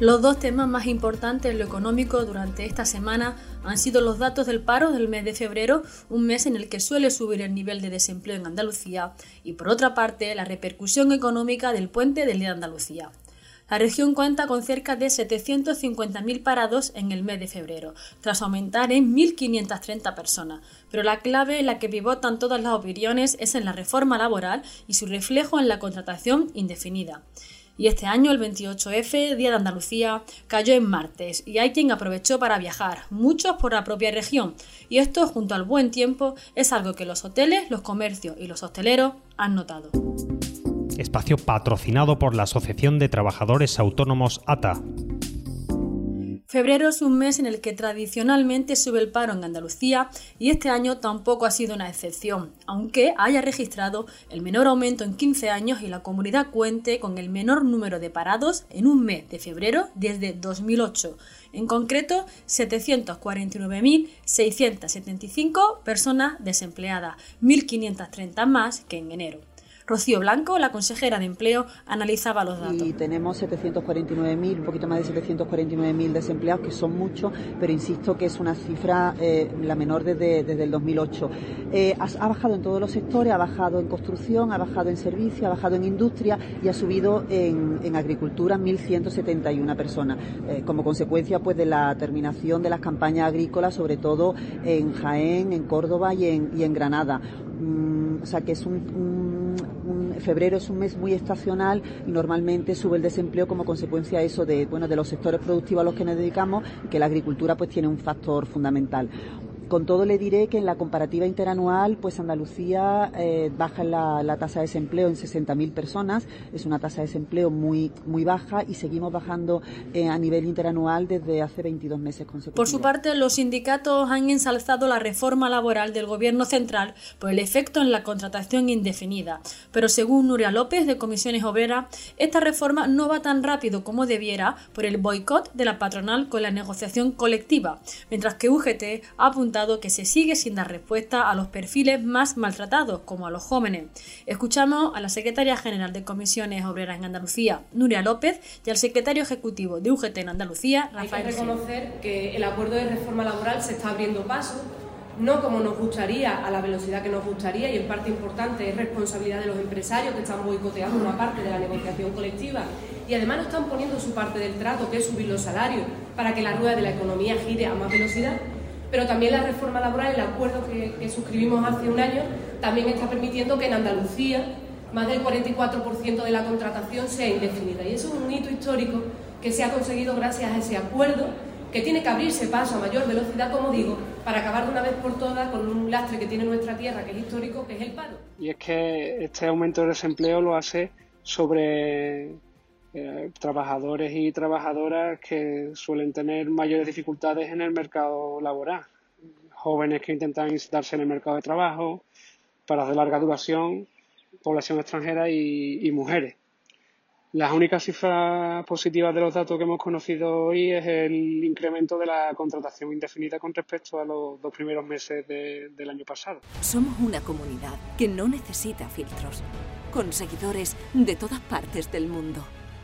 Los dos temas más importantes en lo económico durante esta semana han sido los datos del paro del mes de febrero, un mes en el que suele subir el nivel de desempleo en Andalucía, y por otra parte la repercusión económica del puente del Día de Andalucía. La región cuenta con cerca de 750.000 parados en el mes de febrero, tras aumentar en 1.530 personas. Pero la clave en la que pivotan todas las opiniones es en la reforma laboral y su reflejo en la contratación indefinida. Y este año, el 28F, Día de Andalucía, cayó en martes y hay quien aprovechó para viajar, muchos por la propia región. Y esto, junto al buen tiempo, es algo que los hoteles, los comercios y los hosteleros han notado. Espacio patrocinado por la Asociación de Trabajadores Autónomos ATA. Febrero es un mes en el que tradicionalmente sube el paro en Andalucía y este año tampoco ha sido una excepción, aunque haya registrado el menor aumento en 15 años y la comunidad cuente con el menor número de parados en un mes de febrero desde 2008. En concreto, 749.675 personas desempleadas, 1.530 más que en enero. Rocío Blanco, la consejera de Empleo, analizaba los datos. Y tenemos 749.000, un poquito más de 749.000 desempleados, que son muchos, pero insisto que es una cifra eh, la menor desde, desde el 2008. Eh, ha, bajado en todos los sectores, ha bajado en construcción, ha bajado en servicio, ha bajado en industria y ha subido en, en agricultura 1.171 personas, eh, como consecuencia pues de la terminación de las campañas agrícolas, sobre todo en Jaén, en Córdoba y en, y en Granada. Mm, o sea que es un febrero es un mes muy estacional y normalmente sube el desempleo como consecuencia de eso de, bueno, de los sectores productivos a los que nos dedicamos, que la agricultura pues tiene un factor fundamental. Con todo le diré que en la comparativa interanual, pues Andalucía eh, baja la, tasa de desempleo en 60.000 personas, es una tasa de desempleo muy muy baja y seguimos bajando eh, a nivel interanual desde hace 22 meses consecutivos. Por su parte, los sindicatos han ensalzado la reforma laboral del Gobierno central por el efecto en la contratación indefinida, pero según Nuria López de Comisiones Obreras, esta reforma no va tan rápido como debiera por el boicot de la patronal con la negociación colectiva, mientras que UGT ha apuntado que se sigue sin dar respuesta a los perfiles más maltratados, como a los jóvenes. Escuchamos a la secretaria general de Comisiones Obreras en Andalucía, Nuria López, y al secretario ejecutivo de UGT en Andalucía, Rafael. Hay que reconocer que el acuerdo de reforma laboral se está abriendo paso no como nos gustaría, a la velocidad que nos gustaría, y en parte importante es responsabilidad de los empresarios que están boicoteando una parte de la negociación colectiva y además no están poniendo su parte del trato, que es subir los salarios, para que la rueda de la economía gire a más velocidad pero también la reforma laboral, el acuerdo que, suscribimos hace un año, también está permitiendo que en Andalucía más del 44% de la contratación sea indefinida. Y eso es un hito histórico que se ha conseguido gracias a ese acuerdo que tiene que abrirse paso a mayor velocidad, como digo, para acabar de una vez por todas con un lastre que tiene nuestra tierra, que es histórico, que es el paro. Y es que este aumento de desempleo lo hace sobre eh, trabajadores y trabajadoras que suelen tener mayores dificultades en el mercado laboral. Jóvenes que intentan insertarse en el mercado de trabajo, para de larga duración, población extranjera y, mujeres. Las únicas cifras positivas de los datos que hemos conocido hoy es el incremento de la contratación indefinida con respecto a los dos primeros meses del año pasado. Somos una comunidad que no necesita filtros, con seguidores de todas partes del mundo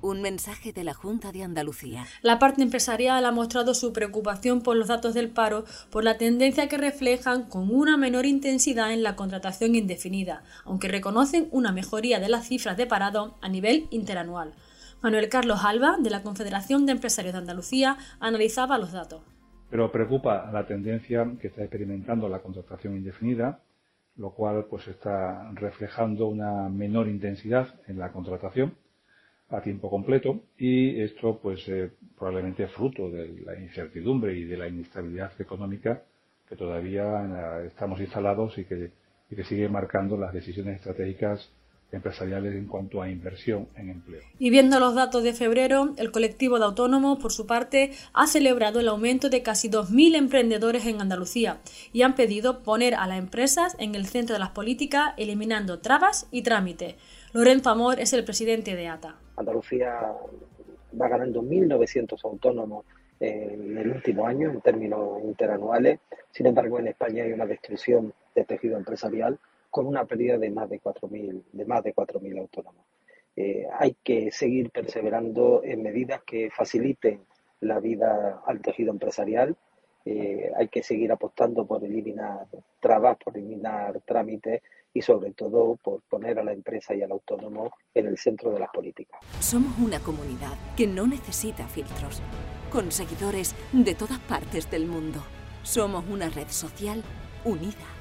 Un mensaje de la Junta de Andalucía. La parte empresarial ha mostrado su preocupación por los datos del paro, por la tendencia que reflejan con una menor intensidad en la contratación indefinida, aunque reconocen una mejoría de las cifras de parado a nivel interanual. Manuel Carlos Alba, de la Confederación de Empresarios de Andalucía, analizaba los datos. Pero preocupa la tendencia que está experimentando la contratación indefinida, lo cual pues está reflejando una menor intensidad en la contratación a tiempo completo y esto pues eh, probablemente fruto de la incertidumbre y de la inestabilidad económica que todavía estamos instalados y que, y que sigue marcando las decisiones estratégicas empresariales en cuanto a inversión en empleo. Y viendo los datos de febrero, el colectivo de autónomos, por su parte, ha celebrado el aumento de casi 2.000 emprendedores en Andalucía y han pedido poner a las empresas en el centro de las políticas, eliminando trabas y trámites. Lorenzo Amor es el presidente de ATA. Andalucía va ganando 1.900 autónomos en el último año en términos interanuales. Sin embargo, en España hay una destrucción de tejido empresarial con una pérdida de más de 4.000 de más de 4.000 autónomos. Eh, hay que seguir perseverando en medidas que faciliten la vida al tejido empresarial. Eh, hay que seguir apostando por eliminar trabas, por eliminar trámites y sobre todo por poner a la empresa y al autónomo en el centro de las políticas. Somos una comunidad que no necesita filtros, con seguidores de todas partes del mundo. Somos una red social unida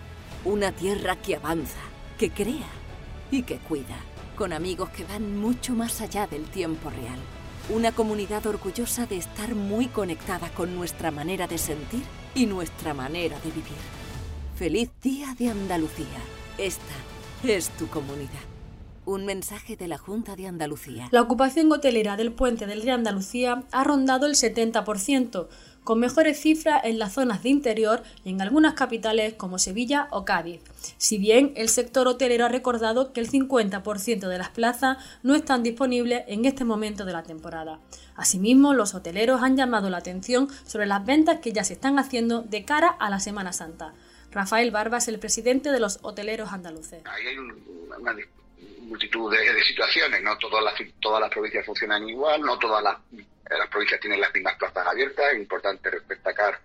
una tierra que avanza, que crea y que cuida, con amigos que van mucho más allá del tiempo real. Una comunidad orgullosa de estar muy conectada con nuestra manera de sentir y nuestra manera de vivir. Feliz Día de Andalucía. Esta es tu comunidad. Un mensaje de la Junta de Andalucía. La ocupación hotelera del puente del de Andalucía ha rondado el 70%, con mejores cifras en las zonas de interior y en algunas capitales como Sevilla o Cádiz. Si bien el sector hotelero ha recordado que el 50% de las plazas no están disponibles en este momento de la temporada. Asimismo, los hoteleros han llamado la atención sobre las ventas que ya se están haciendo de cara a la Semana Santa. Rafael Barbas, el presidente de los hoteleros andaluces. hay una multitud de, situaciones, no todas las, todas las provincias funcionan igual, no todas las eh, provincias tienen las mismas plazas abiertas. Es importante destacar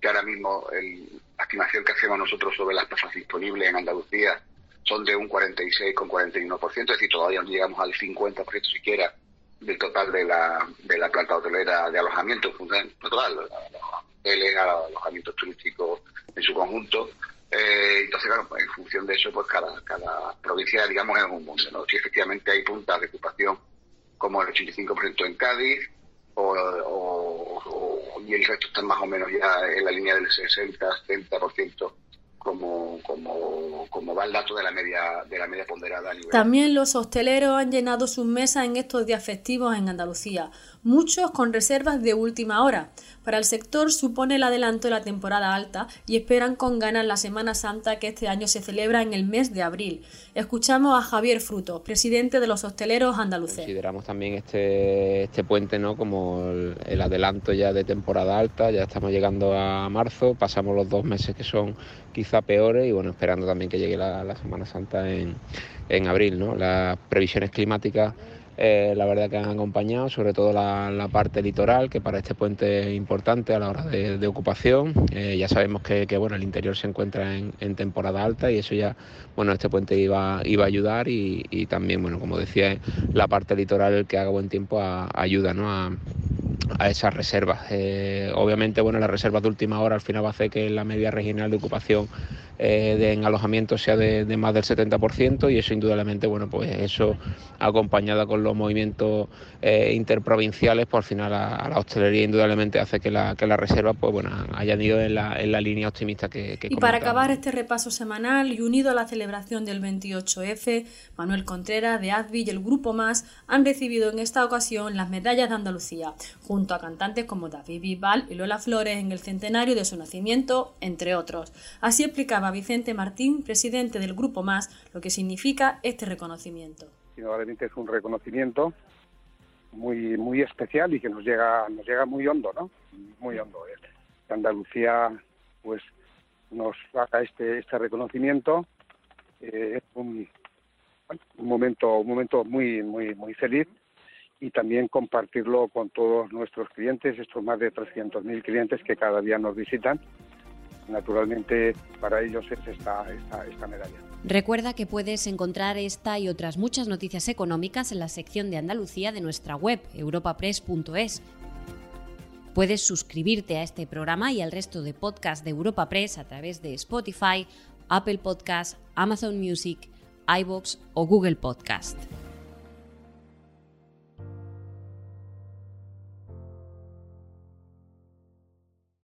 que ahora mismo la estimación que hacemos nosotros sobre las plazas disponibles en Andalucía son de un 46,41%, es decir, todavía no llegamos al 50% siquiera del total de la, de la planta hotelera de alojamiento, total, los hoteles, alojamientos turísticos en su conjunto. Eh, entonces, claro, en función de eso, pues cada, cada provincia, digamos, es un mundo, ¿no? Efectivamente hay puntas de ocupación como el 85% en Cádiz, o, y el resto está más o menos ya en la línea del 60-70% como, como, como va el dato de la media de la media ponderada. También los hosteleros han llenado sus mesas en estos días festivos en Andalucía, muchos con reservas de última hora. Para el sector supone el adelanto de la temporada alta y esperan con ganas la Semana Santa que este año se celebra en el mes de abril. Escuchamos a Javier Fruto, presidente de los hosteleros andaluces. Consideramos también este, este puente ¿no? como el, adelanto ya de temporada alta, ya estamos llegando a marzo, pasamos los dos meses que son quizá peores y bueno, esperando también que llegue la, Semana Santa en, en abril. ¿no? Las previsiones climáticas eh, la verdad que han acompañado, sobre todo la, parte litoral, que para este puente es importante a la hora de, ocupación. Eh, ya sabemos que, bueno, el interior se encuentra en, temporada alta y eso ya, bueno, este puente iba, iba a ayudar y, también, bueno, como decía, la parte litoral que haga buen tiempo ayuda ¿no? a, esas reservas. Eh, obviamente, bueno, las reservas de última hora al final va a hacer que la media regional de ocupación eh, de, en alojamiento sea de, más del 70% y eso indudablemente, bueno, pues eso acompañada con los movimientos eh, interprovinciales, pues al final a, la hostelería indudablemente hace que la, que la reserva pues bueno, hayan ido en la, en la línea optimista que, que Y para acabar este repaso semanal y unido a la celebración del 28F, Manuel Contreras de ADVI y el Grupo Más han recibido en esta ocasión las medallas de Andalucía, junto a cantantes como David Bisbal y Lola Flores en el centenario de su nacimiento, entre otros. Así explicaba Vicente Martín, presidente del Grupo Más, lo que significa este reconocimiento. Indudablemente es un reconocimiento muy muy especial y que nos llega nos llega muy hondo, ¿no? Muy hondo. Andalucía, pues, nos haga este este reconocimiento eh, es un, un momento un momento muy muy muy feliz y también compartirlo con todos nuestros clientes, estos más de 300.000 clientes que cada día nos visitan naturalmente para ellos es esta, esta, medalla. Recuerda que puedes encontrar esta y otras muchas noticias económicas en la sección de Andalucía de nuestra web, europapress.es. Puedes suscribirte a este programa y al resto de podcasts de Europa Press a través de Spotify, Apple Podcasts, Amazon Music, iBox o Google Podcast.